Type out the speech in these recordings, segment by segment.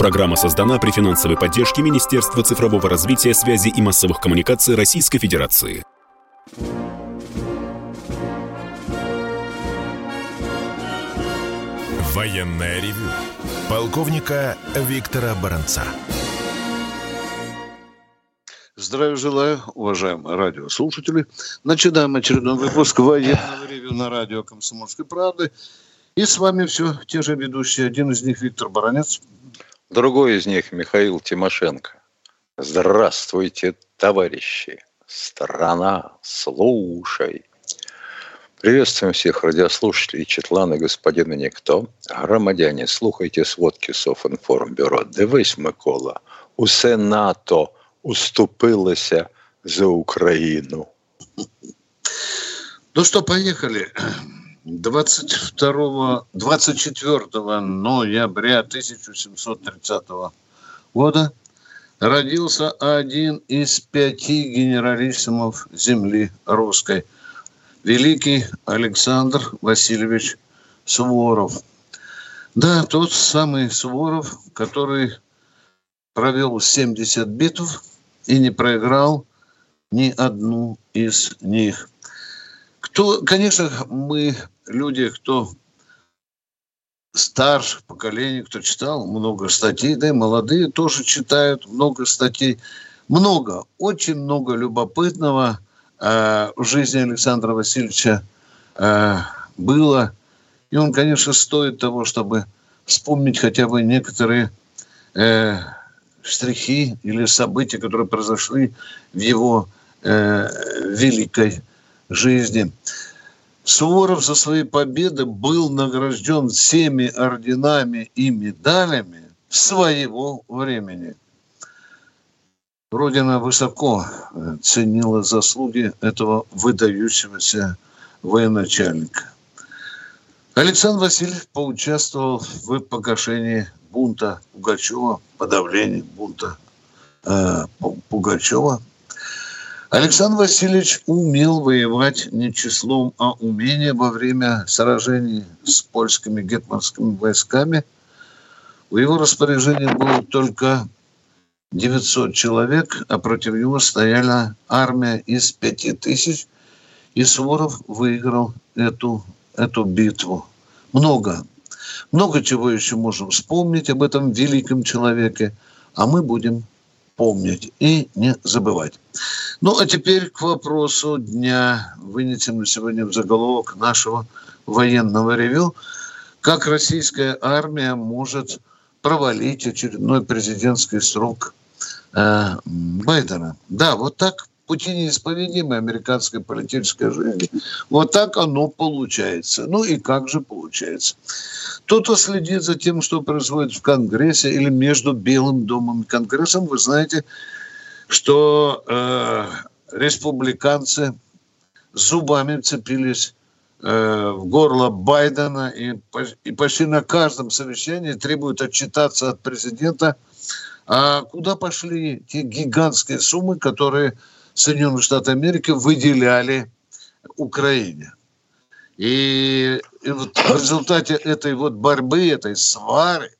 Программа создана при финансовой поддержке Министерства цифрового развития, связи и массовых коммуникаций Российской Федерации. Военная ревю. Полковника Виктора Баранца. Здравия желаю, уважаемые радиослушатели. Начинаем очередной выпуск военного ревю на радио «Комсомольской правды». И с вами все те же ведущие. Один из них Виктор Баранец. Другой из них Михаил Тимошенко. Здравствуйте, товарищи. Страна, слушай. Приветствуем всех радиослушателей Четлана, господина Никто. Громадяне, слухайте сводки Софінформбюро. Дивись, Микола, усе НАТО уступилося за Украину. Ну что, поехали. 22, 24 ноября 1730 года родился один из пяти генералиссимов земли русской – великий Александр Васильевич Суворов. Да, тот самый Суворов, который провел 70 битв и не проиграл ни одну из них. Кто, конечно, мы люди, кто старших поколений, кто читал много статей, да и молодые тоже читают много статей. Много, очень много любопытного – Э, в жизни Александра Васильевича э, было. И он, конечно, стоит того, чтобы вспомнить хотя бы некоторые э, штрихи или события, которые произошли в его великой жизни. Суворов за свои победы был награжден всеми орденами и медалями своего времени – Родина высоко э, ценила заслуги этого выдающегося военачальника. Александр Васильевич поучаствовал в погашении бунта Пугачева, подавлении бунта э, Пугачева. Александр Васильевич умел воевать не числом, а умением во время сражений с польскими гетманскими войсками. В его распоряжении было только 900 человек, а против него стояла армия из 5000, и Суворов выиграл эту, эту битву. Много. Много чего еще можем вспомнить об этом великом человеке, а мы будем помнить и не забывать. Ну, а теперь к вопросу дня, вынесем сегодня в заголовок нашего военного ревю. Как российская армия может провалить очередной президентский срок э, Байдена. Да, вот так пути неисповедимой американской политической жизни. Вот так оно получается. Ну и как же получается? Тот, кто следит за тем, что происходит в Конгрессе или между Белым домом и Конгрессом, вы знаете, что э, республиканцы зубами цепились э, в горло Байдена и, и почти на каждом совещании требуют отчитаться от президента – а куда пошли те гигантские суммы, которые Соединенные Штаты Америки выделяли Украине? И, и вот в результате этой вот борьбы, этой свары,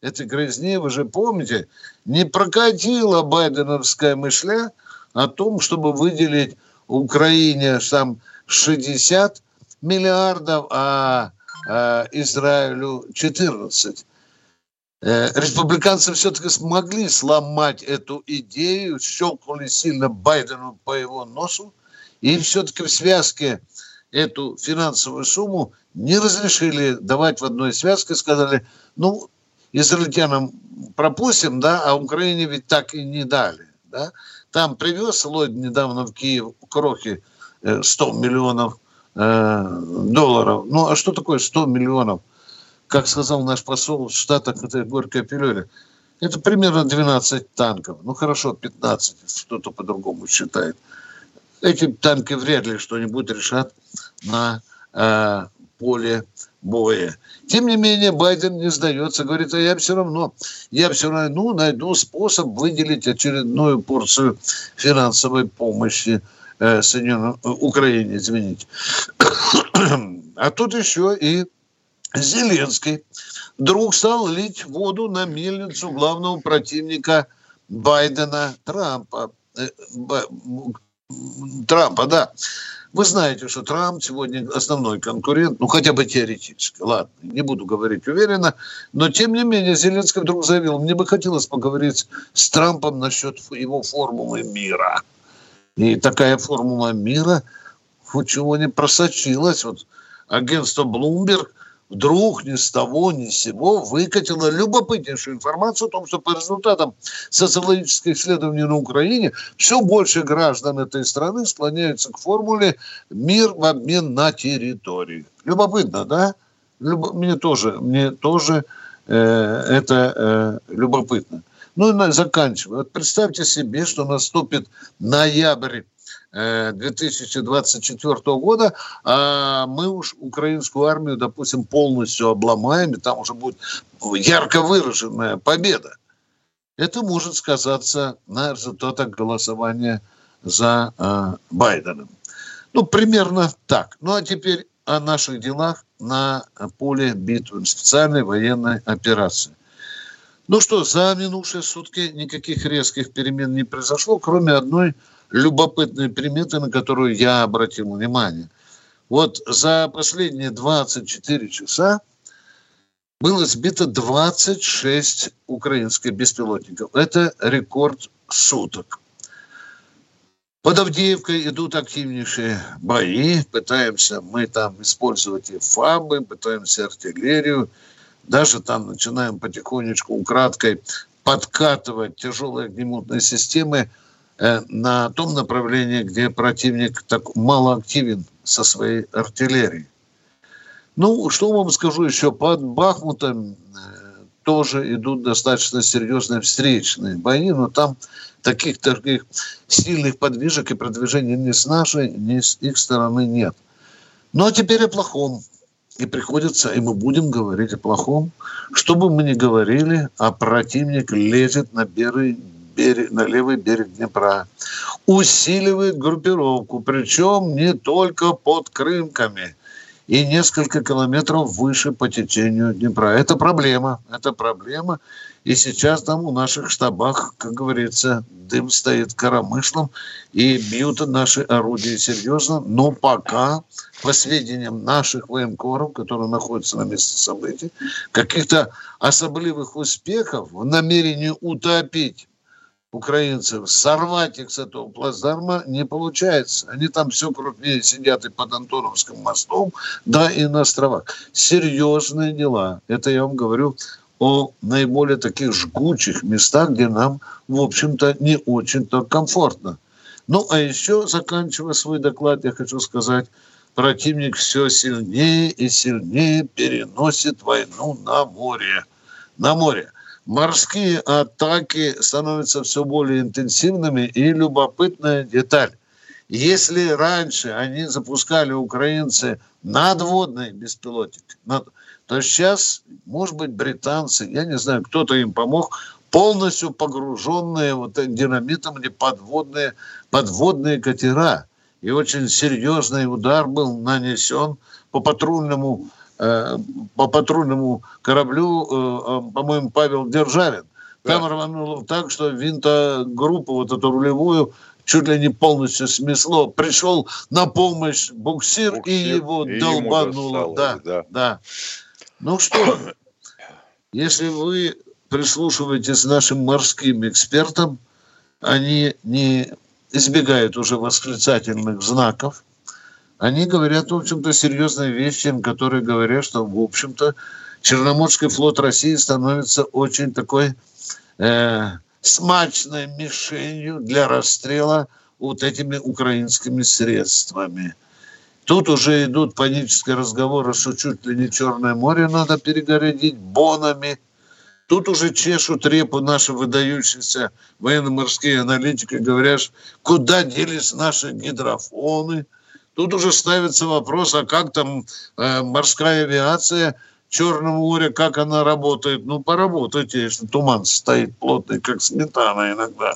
этой грязни, вы же помните, не прокатила байденовская мышля о том, чтобы выделить Украине там 60 миллиардов, а, а Израилю 14. Э, республиканцы все-таки смогли сломать эту идею, щелкнули сильно Байдену по его носу, и все-таки в связке эту финансовую сумму не разрешили давать в одной связке, сказали, ну, израильтянам пропустим, да, а Украине ведь так и не дали, да. Там привез Ллойд недавно в Киев крохи 100 э, миллионов э, долларов. Ну, а что такое 100 миллионов? Как сказал наш посол в Штатах, это горькая пилюля, это примерно 12 танков. Ну хорошо, 15, кто-то по-другому считает. Эти танки вряд ли что-нибудь решат на э, поле боя. Тем не менее, Байден не сдается, говорит, а я все равно, я все равно найду способ выделить очередную порцию финансовой помощи э, Соединенной, Украине, извините. а тут еще и Зеленский вдруг стал лить воду на мельницу главного противника Байдена Трампа. Э, Трампа, да. Вы знаете, что Трамп сегодня основной конкурент, ну хотя бы теоретически, ладно, не буду говорить уверенно, но тем не менее Зеленский вдруг заявил, мне бы хотелось поговорить с Трампом насчет его формулы мира. И такая формула мира, чего не просочилась, вот агентство Bloomberg вдруг ни с того ни с сего выкатило любопытнейшую информацию о том, что по результатам социологических исследований на Украине все больше граждан этой страны склоняются к формуле «мир в обмен на территории». Любопытно, да? Люб... Мне тоже, мне тоже э, это э, любопытно. Ну и заканчиваю. Вот представьте себе, что наступит ноябрь 2024 э, года, а мы уж украинскую армию, допустим, полностью обломаем, и там уже будет ярко выраженная победа. Это может сказаться на результатах голосования за э, Байденом. Ну, примерно так. Ну, а теперь о наших делах на поле битвы, специальной военной операции. Ну что, за минувшие сутки никаких резких перемен не произошло, кроме одной любопытные приметы, на которую я обратил внимание. Вот за последние 24 часа было сбито 26 украинских беспилотников. Это рекорд суток. Под Авдеевкой идут активнейшие бои. Пытаемся мы там использовать и ФАБы, пытаемся артиллерию. Даже там начинаем потихонечку, украдкой подкатывать тяжелые огнемотные системы – на том направлении, где противник так мало активен со своей артиллерией. Ну, что вам скажу еще, под Бахмутом э, тоже идут достаточно серьезные встречные бои, но там таких, таких сильных подвижек и продвижений ни с нашей, ни с их стороны нет. Ну, а теперь о плохом. И приходится, и мы будем говорить о плохом. Что бы мы ни говорили, а противник лезет на белый берег, на левый берег Днепра. Усиливает группировку, причем не только под Крымками и несколько километров выше по течению Днепра. Это проблема, это проблема. И сейчас там у наших штабах, как говорится, дым стоит коромыслом, и бьют наши орудия серьезно, но пока, по сведениям наших военкоров, которые находятся на месте событий, каких-то особливых успехов в намерении утопить украинцев, сорвать их с этого плацдарма не получается. Они там все крупнее сидят и под Антоновским мостом, да и на островах. Серьезные дела. Это я вам говорю о наиболее таких жгучих местах, где нам, в общем-то, не очень-то комфортно. Ну, а еще, заканчивая свой доклад, я хочу сказать, противник все сильнее и сильнее переносит войну на море. На море морские атаки становятся все более интенсивными. И любопытная деталь. Если раньше они запускали украинцы надводные беспилотники, то сейчас, может быть, британцы, я не знаю, кто-то им помог, полностью погруженные вот динамитом или подводные, подводные катера. И очень серьезный удар был нанесен по патрульному по патрульному кораблю, э, по-моему, Павел Державин. Там да. рвануло так, что винтогруппу, вот эту рулевую, чуть ли не полностью смесло. Пришел на помощь буксир, буксир и его и долбануло. Да, да, да. Ну что, если вы прислушиваетесь нашим морским экспертам, они не избегают уже восклицательных знаков, они говорят, в общем-то, серьезные вещи, которые говорят, что, в общем-то, Черноморский флот России становится очень такой э, смачной мишенью для расстрела вот этими украинскими средствами. Тут уже идут панические разговоры, что чуть ли не Черное море надо перегородить бонами. Тут уже чешут репу наши выдающиеся военно-морские аналитики, говорят, куда делись наши гидрофоны – Тут уже ставится вопрос, а как там э, морская авиация Черного моря, как она работает? Ну, поработайте, если туман стоит плотный, как сметана иногда.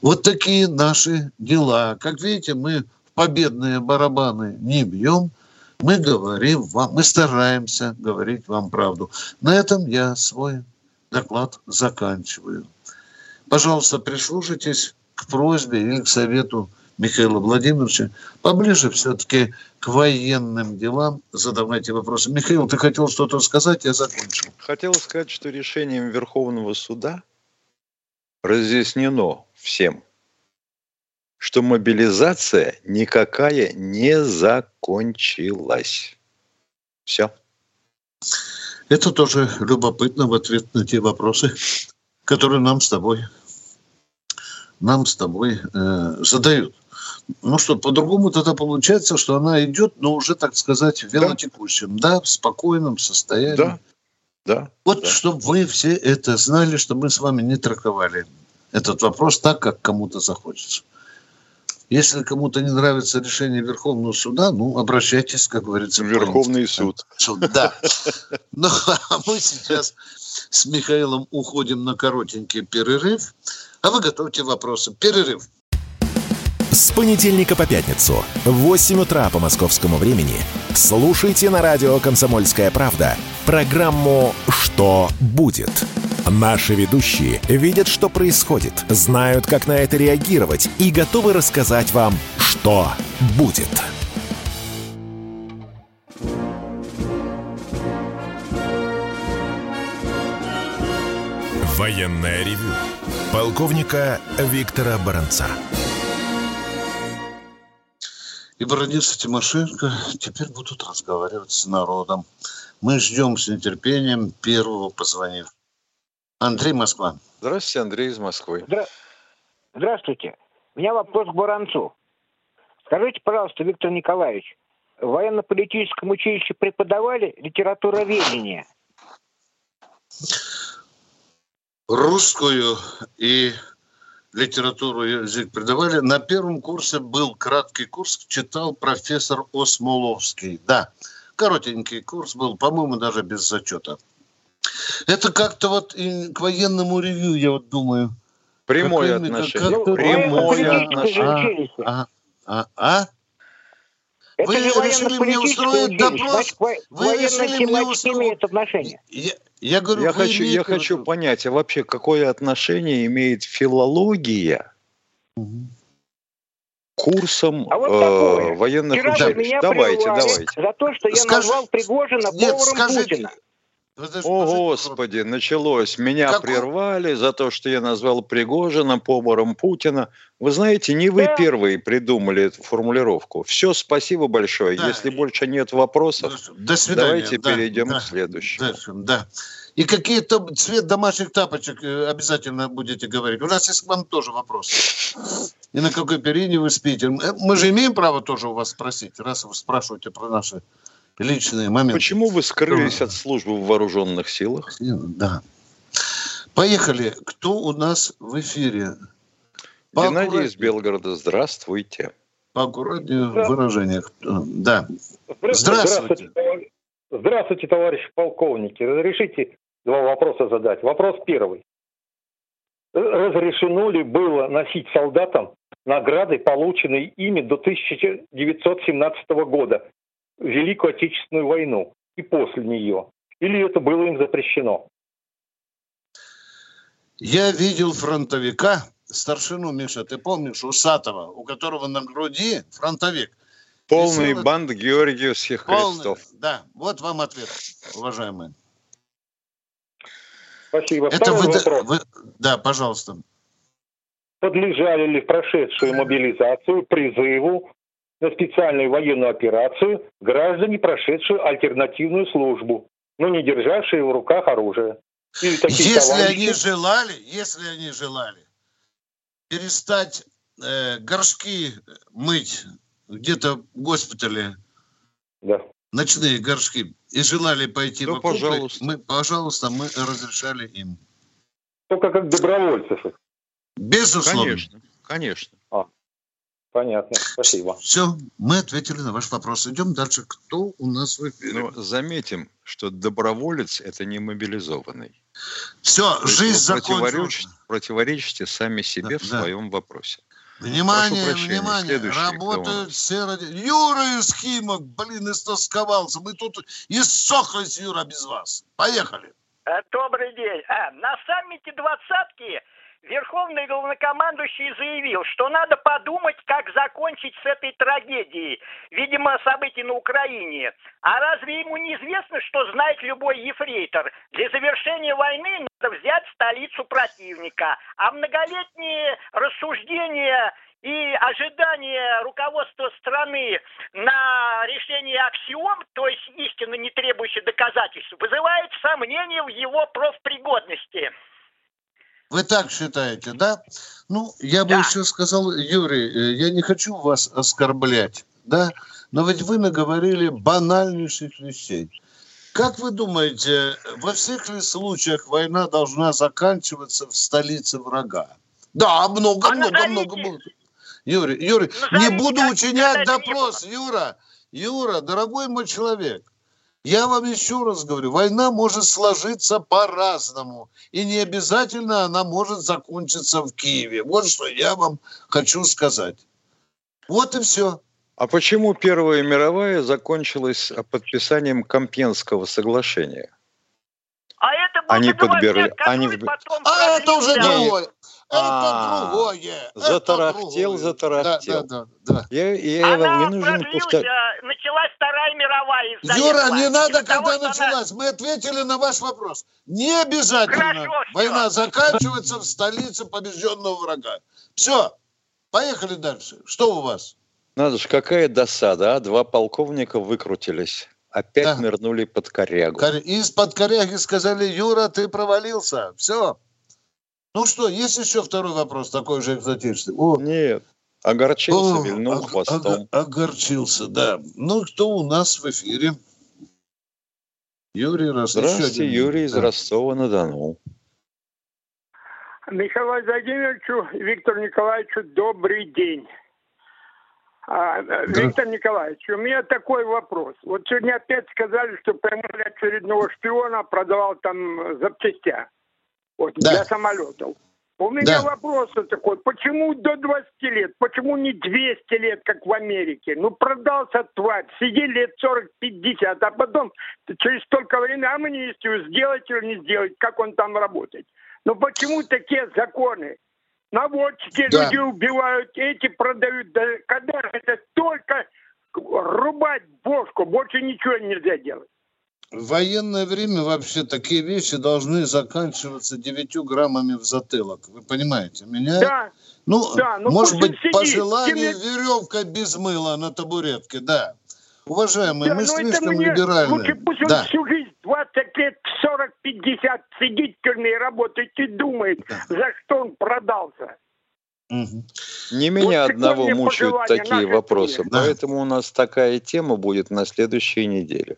Вот такие наши дела. Как видите, мы победные барабаны не бьем. Мы говорим вам, мы стараемся говорить вам правду. На этом я свой доклад заканчиваю. Пожалуйста, прислушайтесь к просьбе или к совету Михаила Владимировича поближе все-таки к военным делам задавайте вопросы. Михаил, ты хотел что-то сказать, я закончил. Хотел сказать, что решением Верховного суда разъяснено всем, что мобилизация никакая не закончилась. Все. Это тоже любопытно в ответ на те вопросы, которые нам с тобой, нам с тобой э, задают. Ну что, по-другому тогда получается, что она идет, но уже, так сказать, в велотекущем, да, да в спокойном состоянии. Да, да. Вот, да. чтобы вы все это знали, что мы с вами не трактовали этот вопрос так, как кому-то захочется. Если кому-то не нравится решение Верховного суда, ну, обращайтесь, как говорится. В Верховный суд. суд. Да. Ну, а мы сейчас с Михаилом уходим на коротенький перерыв. А вы готовьте вопросы. Перерыв. С понедельника по пятницу в 8 утра по московскому времени слушайте на радио «Комсомольская правда» программу «Что будет?». Наши ведущие видят, что происходит, знают, как на это реагировать и готовы рассказать вам, что будет. Военная ревю. Полковника Виктора Баранца. И Бородец и Тимошенко теперь будут разговаривать с народом. Мы ждем с нетерпением первого позвонившего. Андрей Москва. Здравствуйте, Андрей из Москвы. Здра... Здравствуйте. У меня вопрос к Баранцу. Скажите, пожалуйста, Виктор Николаевич, в военно-политическом училище преподавали литературоведение? Русскую и литературу язык преподавали. На первом курсе был краткий курс, читал профессор Осмоловский. Да, коротенький курс был, по-моему, даже без зачета. Это как-то вот и к военному ревью, я вот думаю. Прямое отношение. Прямое отношение. А, а, а? Это вы решили мне устроить допрос? Вы решили мне устроить... отношение. Я, я, говорю, я, хочу, я хочу понять, а вообще какое отношение имеет филология угу. курсом а вот э, военных училищ? Давайте, давайте. За то, что я Скажи... назвал Пригожина Нет, поваром скажите, Путина. О, Господи, началось. Меня как... прервали за то, что я назвал Пригожина поваром Путина. Вы знаете, не вы да. первые придумали эту формулировку. Все, спасибо большое. Да. Если больше нет вопросов, До свидания. давайте да, перейдем да, к следующему. Да, да. И какие-то цвет домашних тапочек э, обязательно будете говорить. У нас есть к вам тоже вопросы. И на какой перине вы спите? Мы же имеем право тоже у вас спросить, раз вы спрашиваете про наши личные моменты. Почему вы скрылись от службы в вооруженных силах? Да. Поехали. Кто у нас в эфире? Геннадий из Белгорода. Здравствуйте. Поаккуратнее в выражениях. Да. Здравствуйте. Здравствуйте. Здравствуйте, товарищи полковники. Разрешите два вопроса задать. Вопрос первый. Разрешено ли было носить солдатам награды, полученные ими до 1917 года, Великую Отечественную войну и после нее? Или это было им запрещено? Я видел фронтовика, старшину, Миша, ты помнишь, Усатого, у которого на груди фронтовик. Полный Висел... банд Георгиевских Полный, крестов. Да, вот вам ответ, уважаемые. Спасибо. Это вы, вопрос. Вы, да, пожалуйста. Подлежали ли прошедшую мобилизацию, призыву на специальную военную операцию граждане, прошедшие альтернативную службу, но не державшие в руках оружие. Если товарищи... они желали, если они желали перестать э, горшки мыть где-то в госпитале, да. ночные горшки, и желали пойти ну, в окопы, пожалуйста. мы, пожалуйста, мы разрешали им. Только как добровольцев. Безусловно. Конечно, конечно. Понятно, спасибо. Все, мы ответили на ваш вопрос. Идем дальше. Кто у нас в эфире? Ну, заметим, что доброволец – это не мобилизованный. Все, То жизнь закончилась. Противоречите, противоречите сами себе да, в своем да. вопросе. Внимание, внимание, работают все ради... Юра из Химок, блин, истосковался. Мы тут иссохлись, Юра, без вас. Поехали. Э, добрый день. А, на саммите двадцатки Верховный главнокомандующий заявил, что надо подумать, как закончить с этой трагедией, видимо, событий на Украине. А разве ему не известно, что знает любой ефрейтор? Для завершения войны надо взять столицу противника. А многолетние рассуждения и ожидания руководства страны на решение аксиом, то есть истинно не требующих доказательств, вызывает сомнения в его профпригодности. Вы так считаете, да? Ну, я бы да. еще сказал, Юрий, э, я не хочу вас оскорблять, да? Но ведь вы наговорили банальнейших вещей. Как вы думаете, во всех ли случаях война должна заканчиваться в столице врага? Да, много, а много, много, много. Юрий, Юрий, не буду учинять допрос, Юра. Юра, дорогой мой человек, я вам еще раз говорю, война может сложиться по-разному. И не обязательно она может закончиться в Киеве. Вот что я вам хочу сказать. Вот и все. А почему Первая мировая закончилась подписанием Компенского соглашения? А это они подбирали, они... А это уже другое. Это другое. Затарахтел, затарахтел. Да, да, да. Я, я вам не нужен повторять. Началась Вторая мировая. Юра, не надо, когда началась. Мы ответили на ваш вопрос. Не обязательно война заканчивается в столице побежденного врага. Все, поехали дальше. Что у вас? Надо же, какая досада, а? Два полковника выкрутились. Опять да. нырнули под корягу. Из-под коряги сказали, Юра, ты провалился. Все. Ну что, есть еще второй вопрос, такой же экзотичный? О. Нет. Огорчился, О, вильнул ог- хвостом. огорчился, да. Ну, кто у нас в эфире? Юрий Ростов. Здравствуйте, Юрий из Ростова-на-Дону. Михаилу Владимировичу, Виктору Николаевичу, добрый день. А, да. Виктор Николаевич, у меня такой вопрос. Вот сегодня опять сказали, что поймали очередного шпиона, продавал там запчастя вот, да. для самолетов. У меня да. вопрос такой, почему до 20 лет, почему не 200 лет, как в Америке? Ну, продался тварь, сиди лет 40-50, а потом через столько времени амнистию сделать или не сделать, как он там работает. Ну, почему такие законы? Наводчики да. люди убивают, эти продают. Да, когда это только рубать бошку, больше ничего нельзя делать. В военное время вообще такие вещи должны заканчиваться девятью граммами в затылок. Вы понимаете меня? Да. Ну, да, ну может быть, сидит. по желанию Тебе... веревка без мыла на табуретке, да. Уважаемые, да, мы слишком мне... либеральны. Лучше пусть да. он всю жизнь, 20 лет, 40-50 сидит в тюрьме и работает и думает, да. за что он продался. Угу. Не меня вот одного мучают такие вопросы, да. поэтому у нас такая тема будет на следующей неделе.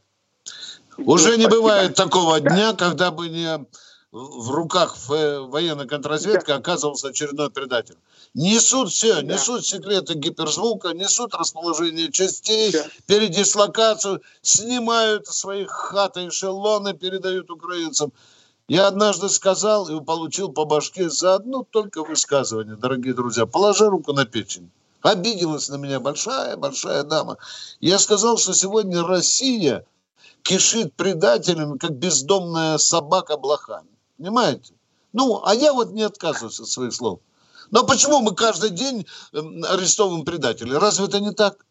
Уже не бывает такого дня, когда бы не в руках военной контрразведки оказывался очередной предатель. Несут все, несут секреты гиперзвука, несут расположение частей, передислокацию, снимают своих хат и эшелоны, передают украинцам. Я однажды сказал и получил по башке за одно только высказывание, дорогие друзья. Положи руку на печень. Обиделась на меня большая-большая дама. Я сказал, что сегодня Россия кишит предателями, как бездомная собака блохами. Понимаете? Ну, а я вот не отказываюсь от своих слов. Но почему мы каждый день эм, арестовываем предателей? Разве это не так?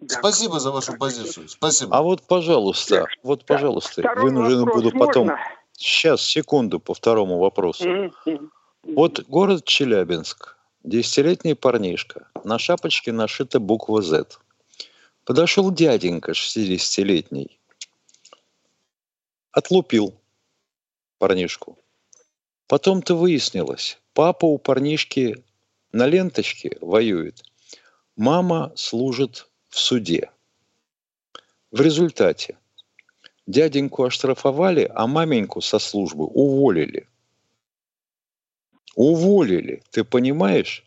Да. Спасибо за вашу позицию. Спасибо. А вот, пожалуйста, вот, пожалуйста, Второй вынужден буду потом... Можно? Сейчас, секунду по второму вопросу. Mm-hmm. Вот город Челябинск, десятилетний парнишка, на шапочке нашита буква «З». Подошел дяденька 60-летний, отлупил парнишку. Потом-то выяснилось, папа у парнишки на ленточке воюет, мама служит в суде. В результате дяденьку оштрафовали, а маменьку со службы уволили. Уволили, ты понимаешь?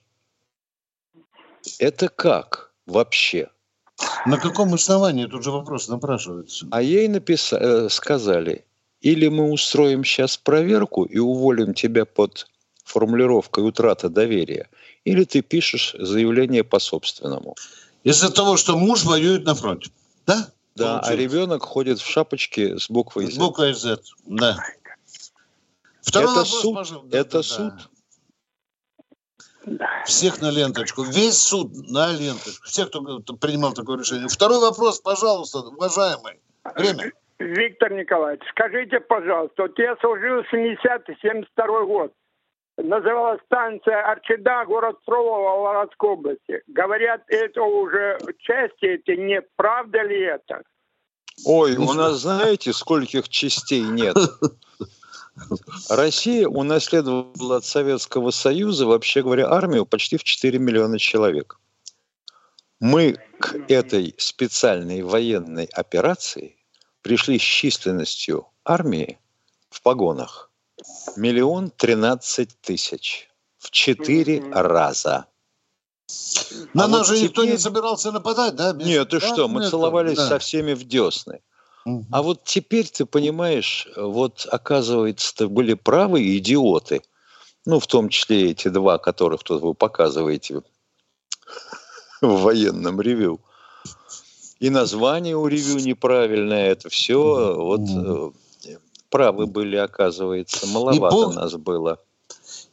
Это как вообще? На каком основании? Тут же вопрос напрашивается. А ей написали, э, сказали, или мы устроим сейчас проверку и уволим тебя под формулировкой утрата доверия, или ты пишешь заявление по собственному. Из-за того, что муж воюет на фронте. Да? Да, а ребенок ходит в шапочке с буквой Z. С буквой Z, да. Второй это вопрос, суд. Пожалуйста. Это да, суд. Да. Всех на ленточку. Весь суд на ленточку. Всех, кто принимал такое решение. Второй вопрос, пожалуйста, уважаемый. Время. Виктор Николаевич, скажите, пожалуйста, вот я служил 70-72 год. Называлась станция Арчеда, город Фролово, Вологодской области. Говорят, это уже части эти нет. Правда ли это? Ой, у нас знаете, скольких частей нет? Россия унаследовала от Советского Союза, вообще говоря, армию почти в 4 миллиона человек. Мы к этой специальной военной операции пришли с численностью армии в погонах миллион тринадцать тысяч в четыре раза. На а нас вот же теперь... никто не собирался нападать, да? Нет, ты да? что, мы Нет, целовались да. со всеми в десны. Угу. А вот теперь ты понимаешь, вот оказывается, были правы идиоты, ну, в том числе эти два, которых тут вы показываете в военном ревю. И название у ревю неправильное, это все вот правы были, оказывается. Маловато пуг... нас было.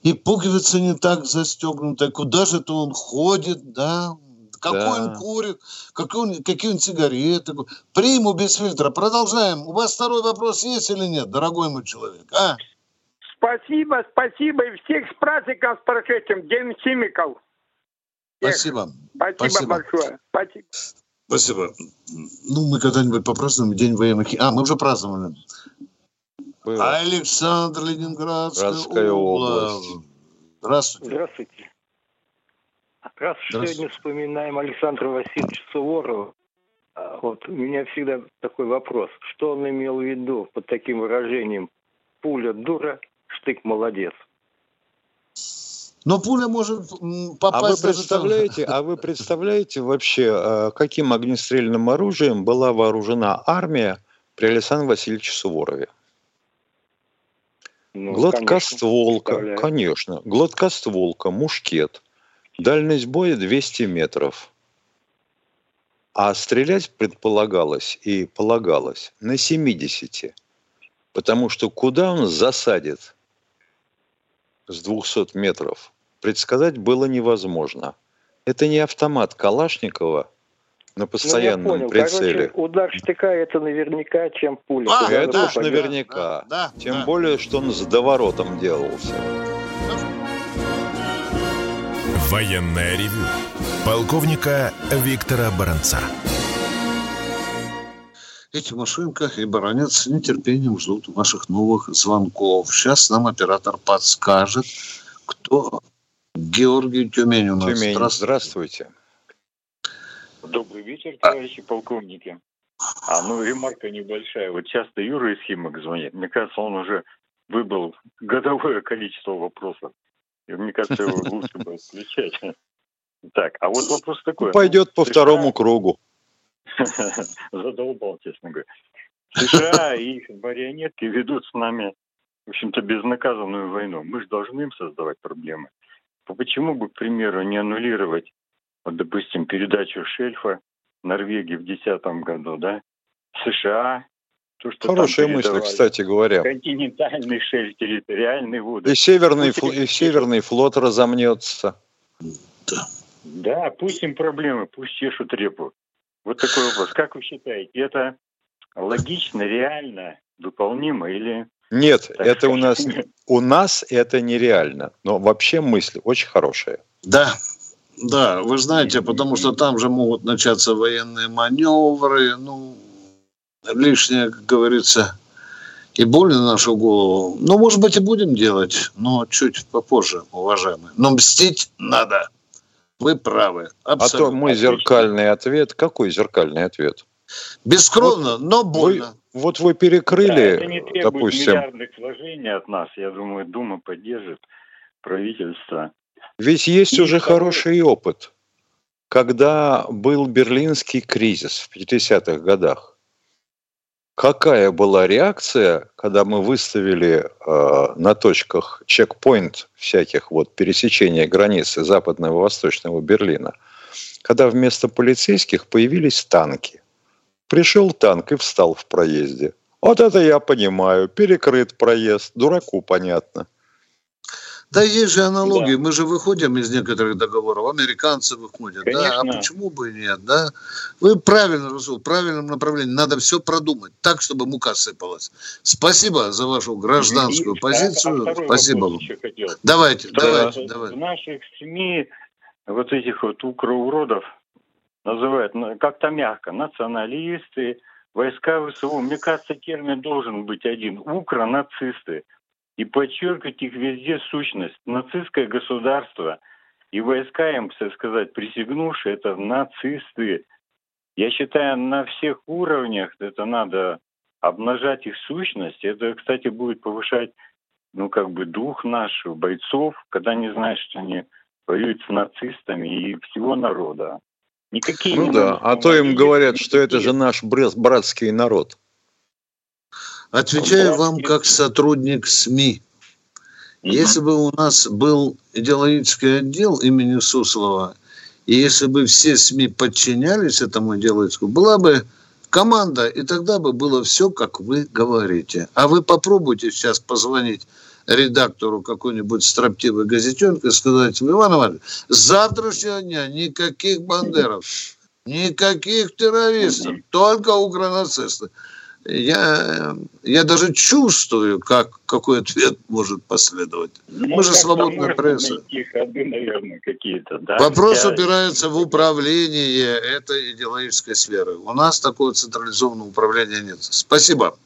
И пуговица не так застегнута. Куда же это он ходит, да? Какой да. он курит, какой он, какие он сигареты. Приму без фильтра. Продолжаем. У вас второй вопрос есть или нет, дорогой мой человек? А? Спасибо, спасибо. И всех с праздником, с прошедшим. День химиков. Спасибо. Спасибо, спасибо. большое. Спасибо. Спасибо. Ну, мы когда-нибудь попразднуем День военных... А, мы уже праздновали было. Александр Ленинградская область. область. Здравствуйте. Здравствуйте. Раз сегодня вспоминаем Александра Васильевича Суворова, а, вот у меня всегда такой вопрос. Что он имел в виду под таким выражением «пуля дура, штык молодец»? Но пуля может попасть... А вы представляете, а вы представляете вообще, а, каким огнестрельным оружием была вооружена армия при Александре Васильевиче Суворове? Ну, Гладкостволка, конечно, конечно. Гладкостволка, мушкет. Дальность боя 200 метров. А стрелять предполагалось и полагалось на 70. Потому что куда он засадит с 200 метров, предсказать было невозможно. Это не автомат Калашникова – на постоянном ну, я понял. прицеле. Короче, удар штыка это наверняка, чем пуля. А, это да, уж наверняка. Да, да, Тем да. более, что он с доворотом делался. Военная ревю. Полковника Виктора Баранца. Эти машинка и Баранец с нетерпением ждут ваших новых звонков. Сейчас нам оператор подскажет, кто Георгий Тюмень у нас. Тюмень, здравствуйте. здравствуйте. Добрый вечер, товарищи а... полковники. А, ну, ремарка небольшая. Вот часто Юра из Химок звонит. Мне кажется, он уже выбрал годовое количество вопросов. И мне кажется, его лучше бы отключать. Так, а вот вопрос такой. Пойдет по второму кругу. Задолбал, честно говоря. США и их марионетки ведут с нами, в общем-то, безнаказанную войну. Мы же должны им создавать проблемы. Почему бы, к примеру, не аннулировать вот, допустим, передачу шельфа Норвегии в 2010 году, да, США, то, что Хорошая мысль, кстати говоря. Континентальный шельф, территориальный воды. И северный, фл- и северный флот разомнется. Да. да, пусть им проблемы, пусть чешут репу. Вот такой вопрос. Как вы считаете, это логично, реально, выполнимо или... Нет, так это у нас, у нас это нереально. Но вообще мысль очень хорошая. Да, да, вы знаете, потому что там же могут начаться военные маневры, ну, лишнее, как говорится, и боль на нашу голову. Ну, может быть, и будем делать, но чуть попозже, уважаемые. Но мстить надо. Вы правы. Абсолютно. А то мой зеркальный ответ. Какой зеркальный ответ? Бескровно, вот но больно. Вы, вот вы перекрыли, да, это не требует допустим... миллиардных вложений от нас. Я думаю, Дума поддержит правительство ведь есть уже хороший опыт. Когда был берлинский кризис в 50-х годах, какая была реакция, когда мы выставили э, на точках чекпоинт всяких вот пересечения границы западного и восточного Берлина, когда вместо полицейских появились танки. Пришел танк и встал в проезде. Вот это я понимаю. Перекрыт проезд. Дураку понятно. Да есть же аналогии. Да. Мы же выходим из некоторых договоров. Американцы выходят. Конечно. Да, а почему бы и нет? Да? Вы правильно, Расул, в правильном направлении. Надо все продумать так, чтобы мука сыпалась. Спасибо за вашу гражданскую и, позицию. А, а Спасибо вам. Давайте, да, давайте, давайте. В наших СМИ вот этих вот укроуродов называют ну, как-то мягко. Националисты, войска ВСУ. Мне кажется, термин должен быть один. Укро-нацисты и подчеркивать их везде сущность. Нацистское государство и войска им, так сказать, присягнувшие, это нацисты. Я считаю, на всех уровнях это надо обнажать их сущность. Это, кстати, будет повышать, ну, как бы дух наших бойцов, когда они знают, что они воюют с нацистами и всего народа. Никакие ну да, а то им говорят, что это же наш братский народ. Отвечаю вам как сотрудник СМИ. Если бы у нас был идеологический отдел имени Суслова, и если бы все СМИ подчинялись этому идеологическому, была бы команда, и тогда бы было все, как вы говорите. А вы попробуйте сейчас позвонить редактору какой-нибудь строптивой газетенки и сказать, Иван Иванович, с завтрашнего дня никаких бандеров, никаких террористов, только укронацисты я, я даже чувствую, как, какой ответ может последовать. Ну, Мы же свободная пресса. Ходы, наверное, какие-то, да? Вопрос я... упирается в управление этой идеологической сферы. У нас такого централизованного управления нет. Спасибо.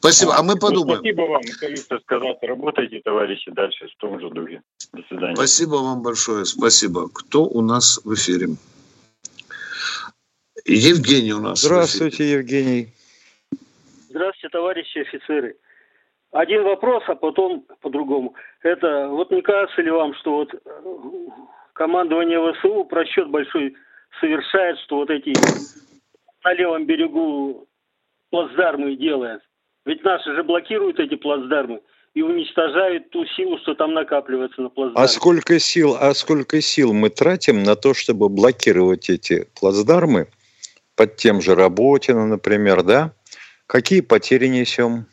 Спасибо. А, мы ну, подумаем. Спасибо вам, Калиста, сказать. Работайте, товарищи, дальше в том же духе. До свидания. Спасибо вам большое. Спасибо. Кто у нас в эфире? Евгений у нас. Здравствуйте, Евгений. Здравствуйте, товарищи офицеры. Один вопрос, а потом по-другому. Это вот не кажется ли вам, что вот э, командование ВСУ просчет большой совершает, что вот эти на левом берегу плацдармы делают? Ведь наши же блокируют эти плацдармы и уничтожают ту силу, что там накапливается на плацдарме. А сколько сил, а сколько сил мы тратим на то, чтобы блокировать эти плацдармы под тем же Работино, например, да? Какие потери несем?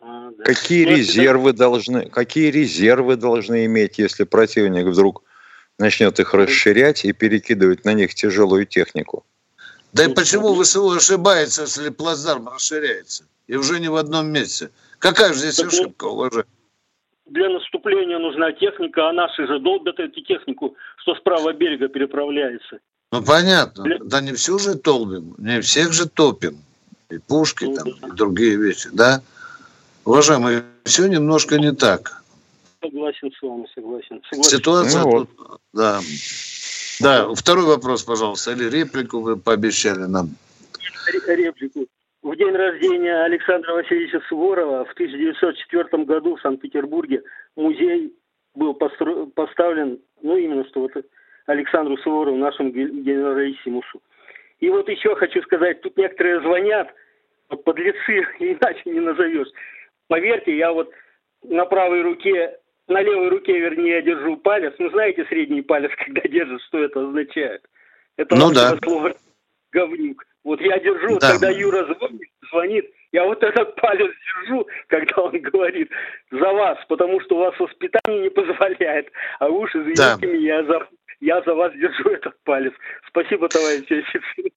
А, да. Какие ну, резервы это... должны, какие резервы должны иметь, если противник вдруг начнет их расширять и перекидывать на них тяжелую технику? Да и почему ВСУ ошибается, если плацдарм расширяется? И уже не в одном месте. Какая же здесь так ошибка, уважаемый? Для наступления нужна техника, а наши же долбят эту технику, что с правого берега переправляется. Ну, понятно. Для... Да не всю же толбим, не всех же топим и пушки, там, и другие вещи, да? Уважаемые, все немножко не так. Согласен с вами, согласен. согласен. Ситуация, ну, вот. тут, да. Да, второй вопрос, пожалуйста, или реплику вы пообещали нам? Реплику. В день рождения Александра Васильевича Суворова в 1904 году в Санкт-Петербурге музей был постро... поставлен, ну именно что вот Александру Суворову, нашему генералиссимусу. И вот еще хочу сказать, тут некоторые звонят, подлецы, иначе не назовешь. Поверьте, я вот на правой руке, на левой руке, вернее, я держу палец. Ну, знаете, средний палец, когда держишь, что это означает? Это ну, да. слово говнюк. Вот я держу, да. когда Юра звонит, звонит, я вот этот палец держу, когда он говорит за вас, потому что у вас воспитание не позволяет. А уж, извините да. меня, за я за вас держу этот палец. Спасибо, товарищи офицеры.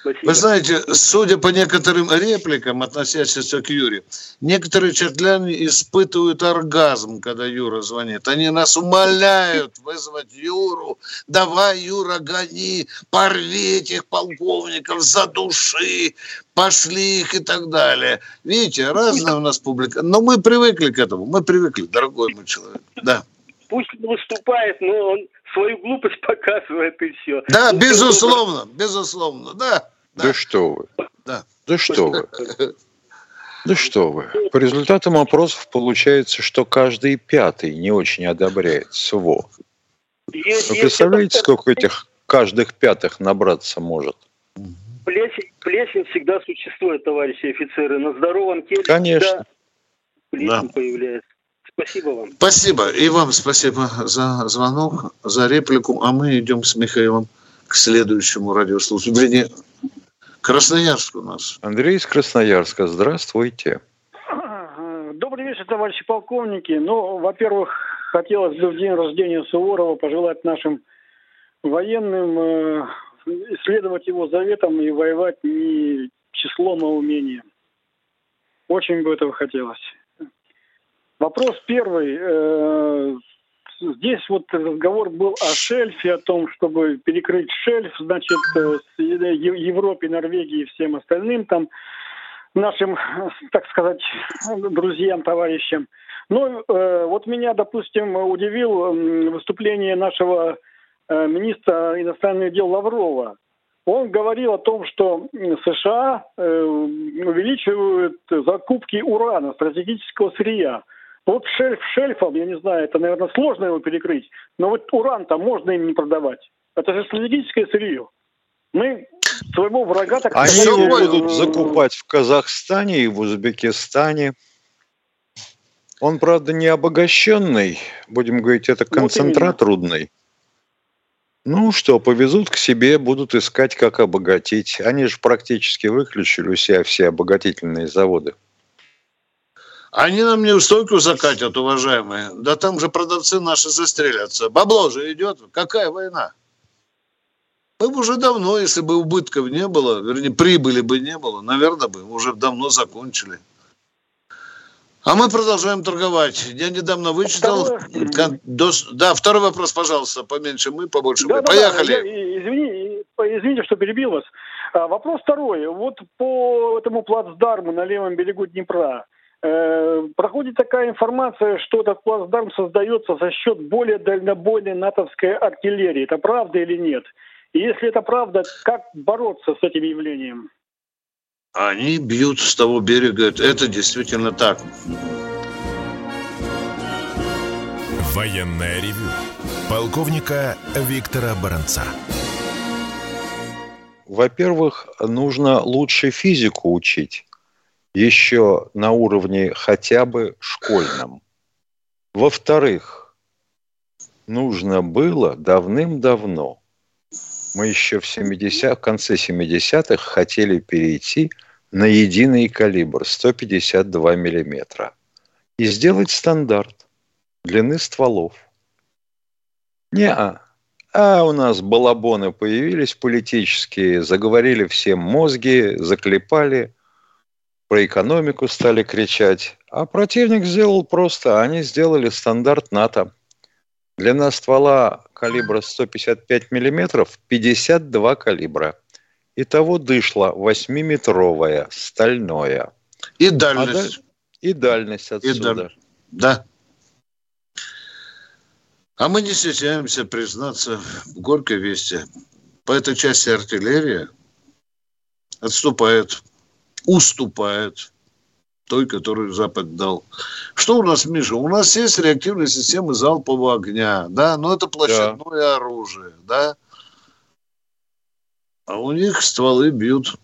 Спасибо. Вы знаете, судя по некоторым репликам, относящимся к Юре, некоторые чертляне испытывают оргазм, когда Юра звонит. Они нас умоляют вызвать Юру. Давай, Юра, гони, порви этих полковников, за души, пошли их и так далее. Видите, разная у нас публика. Но мы привыкли к этому. Мы привыкли, дорогой мой человек. Да. Пусть выступает, но он свою глупость показывает и все. Да, ну, безусловно, безусловно, да. Да, да что вы. Да. Да что вы. Да что вы. По результатам опросов получается, что каждый пятый не очень одобряет СВО. Вы представляете, сколько этих каждых пятых набраться может? Плесень, плесень всегда существует, товарищи офицеры. На здоровом теле Конечно. всегда плесень Да. появляется. Спасибо вам. Спасибо. И вам спасибо за звонок, за реплику. А мы идем с Михаилом к следующему радиослушателю. Вернее, Красноярск у нас. Андрей из Красноярска, здравствуйте. Добрый вечер, товарищи полковники. Ну, во-первых, хотелось бы в день рождения Суворова пожелать нашим военным э, следовать его заветам и воевать не числом, а умением. Очень бы этого хотелось. Вопрос первый. Э, Здесь вот разговор был о шельфе, о том, чтобы перекрыть шельф, значит, э, Европе, Норвегии и всем остальным там нашим, так сказать, друзьям, товарищам. Ну, э, вот меня, допустим, удивил выступление нашего министра иностранных дел Лаврова. Он говорил о том, что США увеличивают закупки урана, стратегического сырья. Вот шельф шельфом, я не знаю, это, наверное, сложно его перекрыть, но вот уран-то можно им не продавать. Это же стратегическое сырье. Мы своего врага, так Они сказать, его э, будут закупать в Казахстане и в Узбекистане. Он, правда, не обогащенный, будем говорить, это концентрат рудный. Ну что, повезут к себе, будут искать, как обогатить. Они же практически выключили у себя все обогатительные заводы. Они нам неустойку закатят, уважаемые. Да там же продавцы наши застрелятся. Бабло же идет. Какая война? Мы бы уже давно, если бы убытков не было, вернее, прибыли бы не было, наверное, бы уже давно закончили. А мы продолжаем торговать. Я недавно вычитал... дос- Да, второй вопрос, пожалуйста. Поменьше мы, побольше Да, вы. да, да, Поехали. и- извини, извините, что перебил вас. А, вопрос второй. Вот по этому плацдарму на левом берегу Днепра проходит такая информация, что этот плацдарм создается за счет более дальнобойной натовской артиллерии. Это правда или нет? И если это правда, как бороться с этим явлением? Они бьют с того берега. Это действительно так. Военное ревю полковника Виктора Баранца. Во-первых, нужно лучше физику учить, еще на уровне хотя бы школьном. Во-вторых, нужно было давным-давно, мы еще в 70 в конце 70-х хотели перейти на единый калибр 152 миллиметра и сделать стандарт длины стволов. Не, а у нас балабоны появились политические, заговорили всем мозги, заклепали, про экономику стали кричать. А противник сделал просто, они сделали стандарт НАТО. Длина ствола калибра 155 миллиметров, 52 калибра. Итого дышло 8-метровое, стальное. И А дальность. даль- И дальность И отсюда. даль- Да. А мы не стесняемся признаться в горькой вести. По этой части артиллерия отступает, уступает той, которую Запад дал. Что у нас, Миша? У нас есть реактивные системы залпового огня, да, но это площадное оружие, да. А у них стволы бьют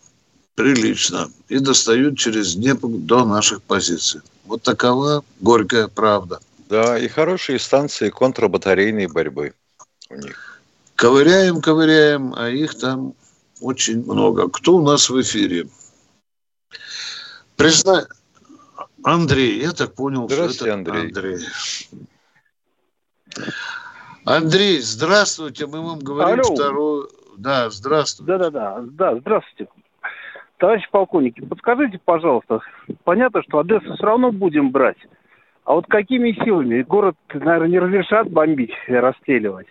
прилично и достают через Днепр до наших позиций. Вот такова горькая правда. Да, и хорошие станции контрбатарейной борьбы у них. Ковыряем, ковыряем, а их там очень много. Кто у нас в эфире? Призна... Андрей, я так понял, Здравствуйте, что это Андрей. Андрей. Андрей, здравствуйте, мы вам говорим Алло. вторую... Да, здравствуйте. Да-да-да, да, здравствуйте. Товарищ полковник, подскажите, пожалуйста, понятно, что Одессу все равно будем брать, а вот какими силами? Город, наверное, не разрешат бомбить и расстреливать.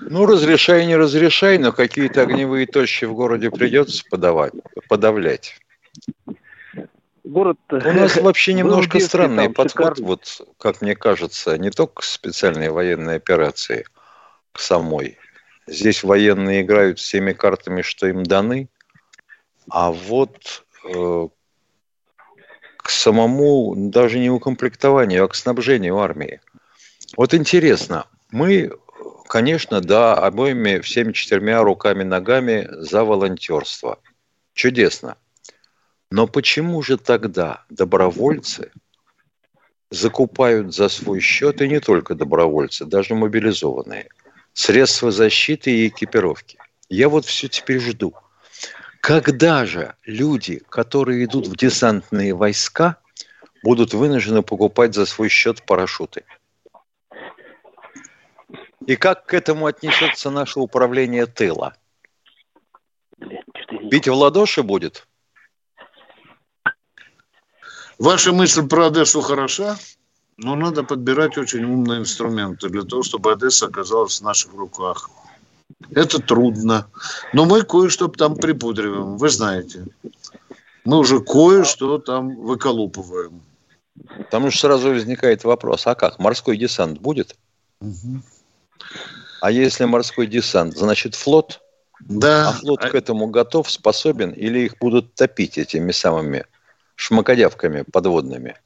Ну, разрешай, не разрешай, но какие-то огневые точки в городе придется подавать, подавлять. Город... У нас вообще немножко детстве странный там подход, шикарный. вот, как мне кажется, не только к специальной военной операции, к самой. Здесь военные играют с теми картами, что им даны, а вот э, к самому, даже не укомплектованию, а к снабжению армии. Вот интересно, мы конечно, да, обоими всеми четырьмя руками, ногами за волонтерство. Чудесно. Но почему же тогда добровольцы закупают за свой счет, и не только добровольцы, даже мобилизованные, средства защиты и экипировки? Я вот все теперь жду. Когда же люди, которые идут в десантные войска, будут вынуждены покупать за свой счет парашюты? И как к этому отнесется наше управление тыла? Бить в ладоши будет? Ваша мысль про Одессу хороша, но надо подбирать очень умные инструменты для того, чтобы Одесса оказалась в наших руках. Это трудно. Но мы кое-что там припудриваем, вы знаете. Мы уже кое-что там выколупываем. Потому что сразу возникает вопрос, а как, морской десант будет? Угу. А если морской десант, значит флот? Да. А флот к этому готов, способен, или их будут топить этими самыми шмакодявками подводными?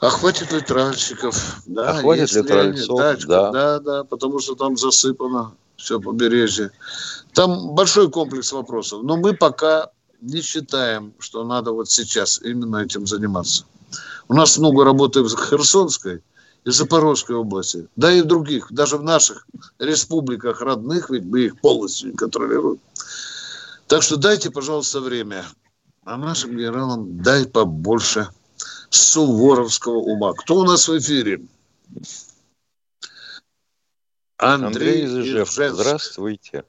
А хватит ли тральщиков? Да, а хватит ли тральцов? Да, да. да, да, потому что там засыпано все побережье. Там большой комплекс вопросов. Но мы пока не считаем, что надо вот сейчас именно этим заниматься. У нас много работы в Херсонской Запорожской области, да и в других, даже в наших республиках родных, ведь мы их полностью контролируем. Так что дайте, пожалуйста, время. А нашим генералам дай побольше суворовского ума. Кто у нас в эфире? Андрей, Андрей Ижевск. Здравствуйте.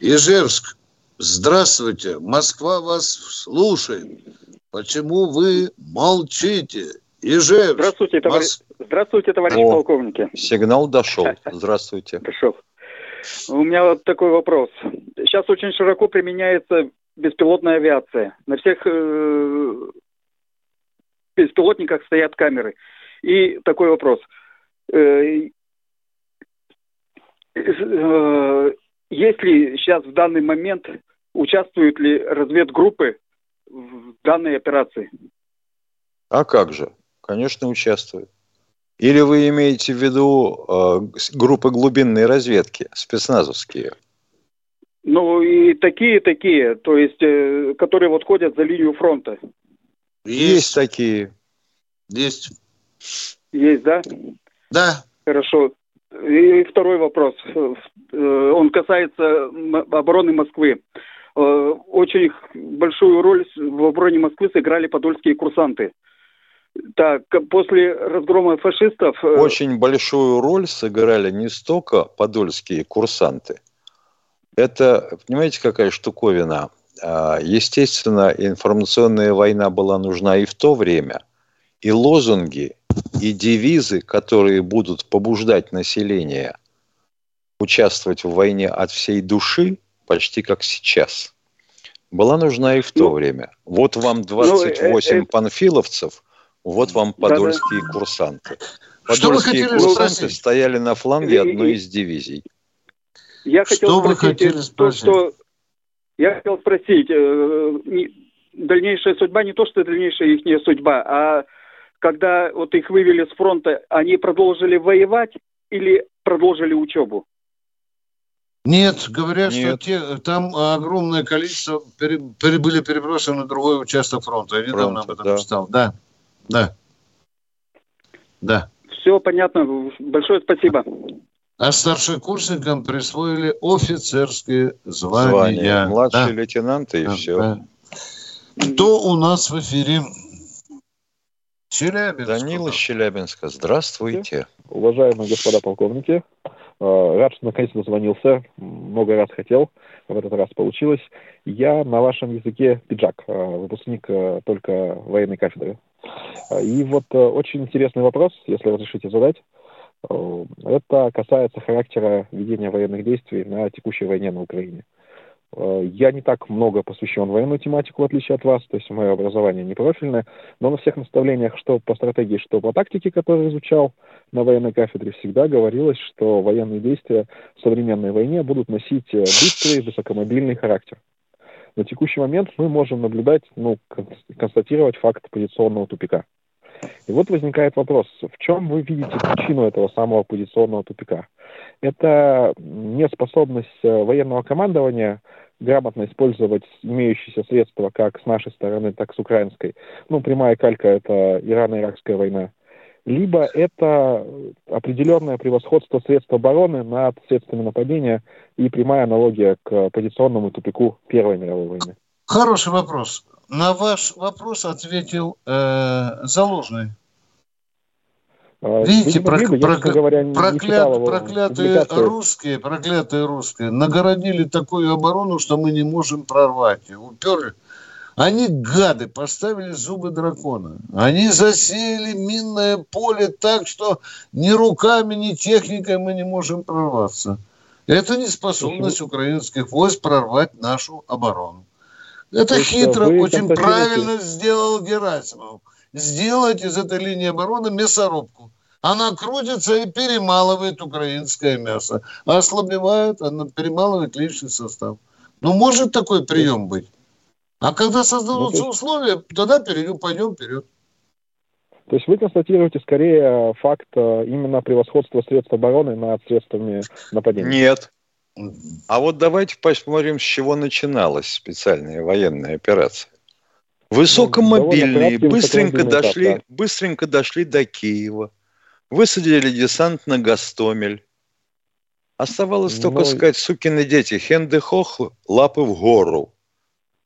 Ижевск, здравствуйте. Москва вас слушает. Почему вы молчите? Ижевск. Здравствуйте, товарищ, Мос... Здравствуйте, товарищ О, полковники. Сигнал дошел. Здравствуйте. Дошел. У меня вот такой вопрос. Сейчас очень широко применяется беспилотная авиация. На всех э, беспилотниках стоят камеры. И такой вопрос. Э, э, есть ли сейчас в данный момент, участвуют ли разведгруппы в данной операции? А как же? Конечно, участвуют. Или вы имеете в виду э, группы глубинной разведки, спецназовские? Ну, и такие, такие, то есть, э, которые вот ходят за линию фронта. Есть, Есть такие. Есть. Есть, да? Да. Хорошо. И второй вопрос. Э, он касается обороны Москвы. Э, очень большую роль в обороне Москвы сыграли подольские курсанты. Так, после разгрома фашистов... Э, очень большую роль сыграли не столько подольские курсанты. Это, понимаете, какая штуковина? А, естественно, информационная война была нужна и в то время. И лозунги, и девизы, которые будут побуждать население участвовать в войне от всей души, почти как сейчас, была нужна и в то ну, время. Вот вам 28 ну, э, панфиловцев, вот вам подольские да, да. курсанты. Подольские курсанты спросить? стояли на фланге одной из дивизий. Я хотел что спросить, вы хотели спросить? что я хотел спросить, э, дальнейшая судьба не то, что дальнейшая их судьба, а когда вот их вывели с фронта, они продолжили воевать или продолжили учебу? Нет, говорят, Нет. что те, там огромное количество пере, пере, были переброшены на другой участок фронта. Я недавно Фронта, об этом да. читал. Да, да, да. Все понятно. Большое спасибо. А старшекурсникам присвоили офицерские звания. звания. Младшие да. лейтенанты и да, все. Да. Кто у нас в эфире? Челябинск. Данил из Челябинска. Здравствуйте. Уважаемые господа полковники, э, рад, что наконец дозвонился. Много раз хотел, в этот раз получилось. Я на вашем языке пиджак, э, выпускник э, только военной кафедры. И вот очень интересный вопрос, если разрешите задать. Это касается характера ведения военных действий на текущей войне на Украине. Э, я не так много посвящен военную тематику, в отличие от вас, то есть мое образование не профильное, но на всех наставлениях, что по стратегии, что по тактике, которые изучал на военной кафедре, всегда говорилось, что военные действия в современной войне будут носить э, быстрый, высокомобильный характер. На текущий момент мы можем наблюдать, ну, констатировать факт позиционного тупика. И вот возникает вопрос, в чем вы видите причину этого самого позиционного тупика? Это неспособность э, военного командования грамотно использовать имеющиеся средства как с нашей стороны, так и с украинской. Ну, прямая калька – это Ирано-Иракская война. Либо это определенное превосходство средств обороны над средствами нападения и прямая аналогия к позиционному тупику Первой мировой войны. Хороший вопрос. На ваш вопрос ответил э, Заложный. А, Видите, про, про, говоря, проклят, проклятые русские, проклятые русские нагородили такую оборону, что мы не можем прорвать. Уперли. Они, гады, поставили зубы дракона. Они засеяли минное поле так, что ни руками, ни техникой мы не можем прорваться. Это не способность украинских войск прорвать нашу оборону. Это хитро, очень правильно сделал Герасимов. Сделать из этой линии обороны мясорубку. Она крутится и перемалывает украинское мясо. А ослабевает, она перемалывает личный состав. Ну, может такой прием быть. А когда создадутся ну, условия, тогда перейдем, пойдем вперед. То есть вы констатируете скорее факт э, именно превосходства средств обороны над средствами нападения? Нет. А вот давайте посмотрим, с чего начиналась специальная военная операция. Высокомобильные ну, быстренько дошли, этап, да. быстренько дошли до Киева, высадили десант на Гастомель. Оставалось только ну, сказать, сукины дети, хенды хох, лапы в гору.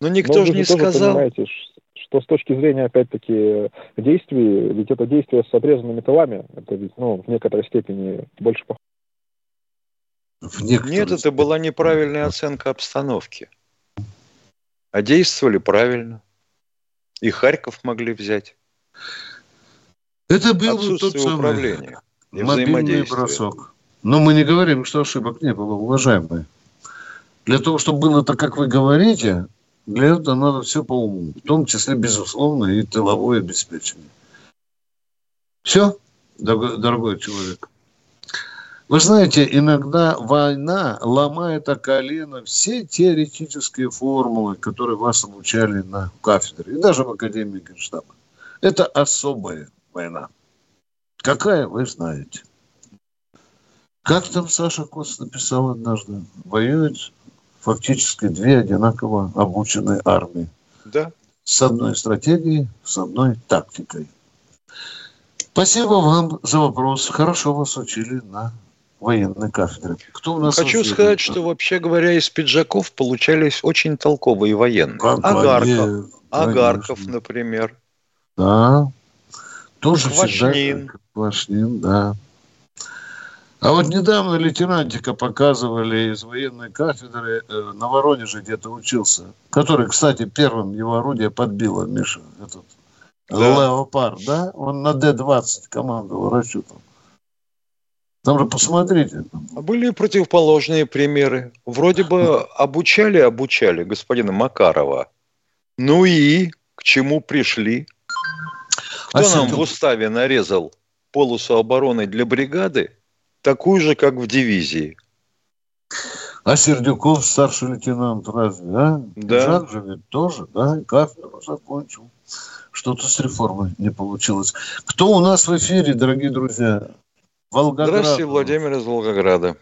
Но никто же не сказал. Понимаете, что с точки зрения, опять-таки, действий, ведь это действие с отрезанными тылами, это ведь, ну, в некоторой степени больше похоже нет, это была неправильная оценка обстановки. А действовали правильно. И Харьков могли взять. Это был тот самый управления мобильный бросок. Но мы не говорим, что ошибок не было, уважаемые. Для того, чтобы было так, как вы говорите, для этого надо все по уму. В том числе, безусловно, и тыловое обеспечение. Все, дорогой человек. Вы знаете, иногда война ломает о колено все теоретические формулы, которые вас обучали на кафедре и даже в Академии Генштаба. Это особая война. Какая, вы знаете. Как там Саша Коц написал однажды? Воюют фактически две одинаково обученные армии. Да. С одной стратегией, с одной тактикой. Спасибо вам за вопрос. Хорошо вас учили на военной кафедры. Кто у нас Хочу сказать, что вообще говоря, из пиджаков получались очень толковые военные. Как Агарков, Агарков, например. Да. Тоже Квашнин. Всегда, Квашнин, да. А вот недавно лейтенантика показывали из военной кафедры э, на Воронеже где-то учился, который, кстати, первым его орудие подбило, Миша, этот да. Леопард, да? Он на Д-20 командовал расчетом. Там же посмотрите. А были противоположные примеры. Вроде бы обучали, обучали господина Макарова. Ну и к чему пришли? Кто а нам в уставе нарезал полосу обороны для бригады, такую же, как в дивизии? А Сердюков, старший лейтенант, разве, а? Да. Жак же ведь тоже, да, и кафедру закончил. Что-то с реформой не получилось. Кто у нас в эфире, дорогие друзья? Волгоград. Здравствуйте, Владимир из Волгограда.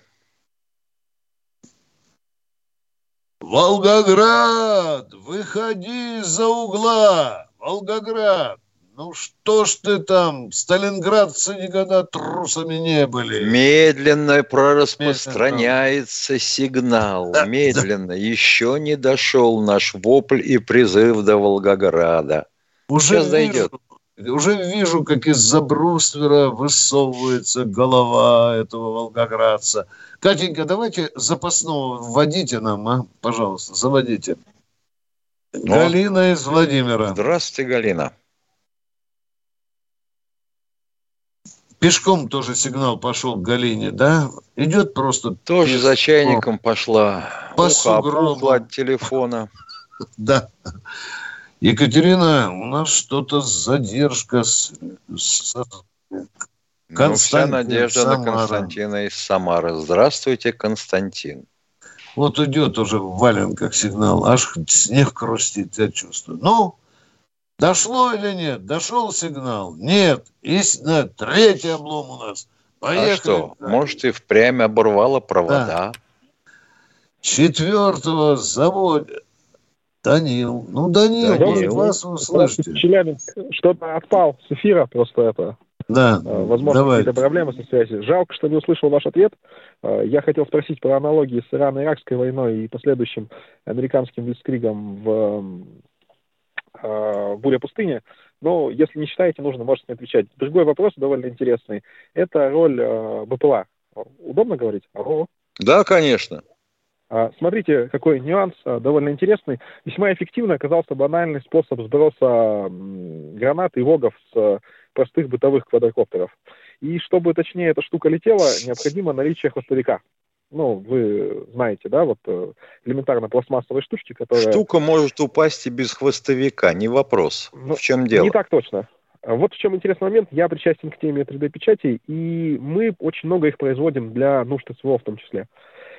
Волгоград, выходи из-за угла. Волгоград. Ну что ж ты там, сталинградцы никогда трусами не были. Медленно прораспространяется сигнал. Да, Медленно. Да. Еще не дошел наш вопль и призыв до Волгограда. Уже Сейчас вижу, дойдет. Уже вижу, как из-за бруствера высовывается голова этого волгоградца. Катенька, давайте запасного вводите нам, а? Пожалуйста, заводите. Но... Ну, Галина из Владимира. Здравствуйте, Галина. Пешком тоже сигнал пошел к Галине, да? Идет просто... Тоже пешком. за чайником пошла. По Ухо от телефона. Да. Екатерина, у нас что-то задержка с, с ну, вся надежда Самара. на Константина из Самары. Здравствуйте, Константин. Вот идет уже в валенках сигнал, аж снег хрустит, я чувствую. Ну, Дошло или нет? Дошел сигнал? Нет. Истинно, третий облом у нас. Поехали. А что, может, и впрямь оборвало провода? Да. Четвертого завода. Данил. Ну, Данил, Данил. вас услышите. Челябинск что-то отпал с эфира, просто это да, э, Возможно, давайте. какие-то проблемы со связью. Жалко, что не услышал ваш ответ. Э, я хотел спросить про аналогии с Ирано-Иракской войной и последующим американским блицкригом в э, «Буря пустыни». Но если не считаете, нужно, можете не отвечать. Другой вопрос довольно интересный. Это роль БПЛА. Удобно говорить? Алло? Да, конечно. А, смотрите, какой нюанс довольно интересный. Весьма эффективно оказался банальный способ сброса гранат и вогов с простых бытовых квадрокоптеров. И чтобы точнее эта штука летела, необходимо наличие хвостовика. Ну, вы знаете, да, вот э, элементарно пластмассовые штучки, которые... Штука может упасть и без хвостовика, не вопрос. Ну, в чем дело? Не так точно. Вот в чем интересный момент. Я причастен к теме 3D-печати, и мы очень много их производим для нужд СВО в том числе.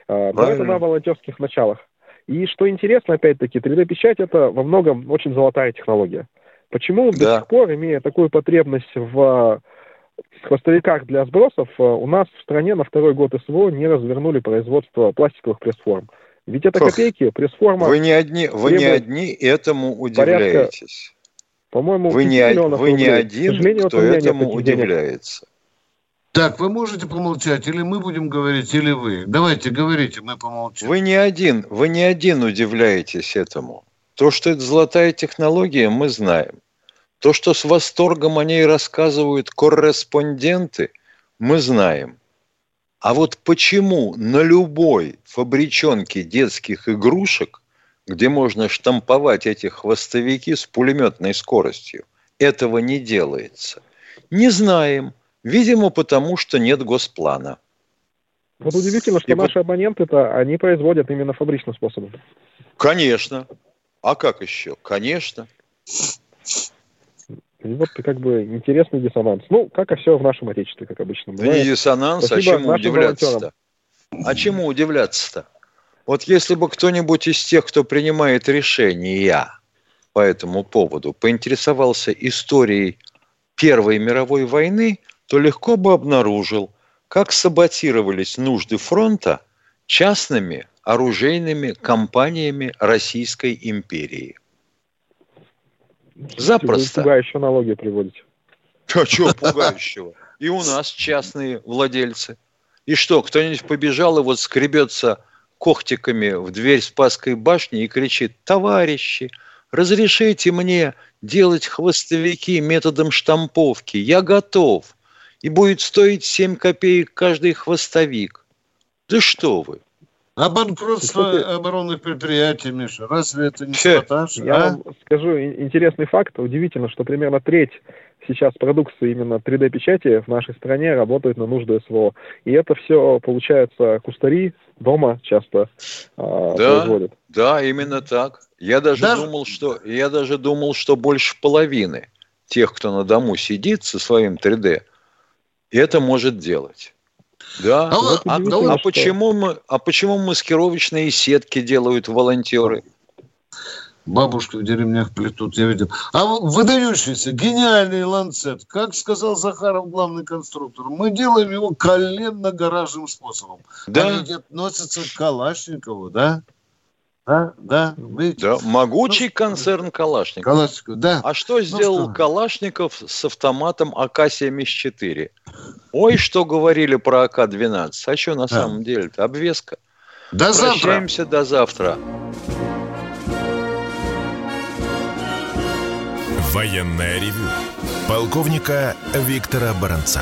А, но это на волонтерских началах. И что интересно, опять-таки, 3D-печать это во многом очень золотая технология. Почему да. до сих пор, имея такую потребность в хвостовиках для сбросов, э, у нас в стране на второй год СВО не развернули производство пластиковых пресс-форм? Ведь это копейки, пресс-форма... Вы не одни, вы не одни этому удивляетесь. По-моему, вы не, вы не один, кто этому удивляется. Так, вы можете помолчать, или мы будем говорить, или вы. Давайте, говорите, мы помолчим. Вы не один, вы не один удивляетесь этому. То, что это золотая технология, мы знаем. То, что с восторгом о ней рассказывают корреспонденты, мы знаем. А вот почему на любой фабричонке детских игрушек, где можно штамповать эти хвостовики с пулеметной скоростью, этого не делается? Не знаем. Видимо, потому что нет госплана. Вот удивительно, что И наши вот... абоненты-то, они производят именно фабричным способом. Конечно. А как еще? Конечно. И вот как бы интересный диссонанс. Ну, как и все в нашем Отечестве, как обычно. Да не диссонанс, а чему удивляться-то? А чему удивляться-то? Вот если бы кто-нибудь из тех, кто принимает решения по этому поводу, поинтересовался историей Первой мировой войны, то легко бы обнаружил, как саботировались нужды фронта частными оружейными компаниями Российской империи. Запросто. Вы пугающую аналогию приводите. А чего пугающего? И у нас частные владельцы. И что, кто-нибудь побежал и вот скребется когтиками в дверь Спасской башни и кричит, товарищи, разрешите мне делать хвостовики методом штамповки, я готов. И будет стоить 7 копеек каждый хвостовик. Да что вы, а банкротство Кстати, оборонных предприятий, Миша, разве это не саботаж? Я а? вам скажу интересный факт. Удивительно, что примерно треть сейчас продукции именно 3D-печати в нашей стране работает на нужды СВО. И это все, получается, кустари дома часто а, да, производят. Да, именно так. Я даже, даже думал, что я даже думал, что больше половины тех, кто на дому сидит со своим 3D, это может делать. Да. А, вот а, а, а, почему мы, а почему маскировочные сетки делают волонтеры? Бабушки в деревнях плетут, я видел. А выдающийся, гениальный ланцет, как сказал Захаров, главный конструктор, мы делаем его коленно-гаражным способом. Да. Они относятся к Калашникову, да? Да, да, видите? Да, могучий ну, концерн Калашников. Калашников, да. А что ну сделал ну, что? Калашников с автоматом АК-74? Ой, что говорили про АК-12. А что на да. самом деле-то? Обвеска. До Прощаемся завтра. до завтра. Военная ревю. Полковника Виктора Баранца.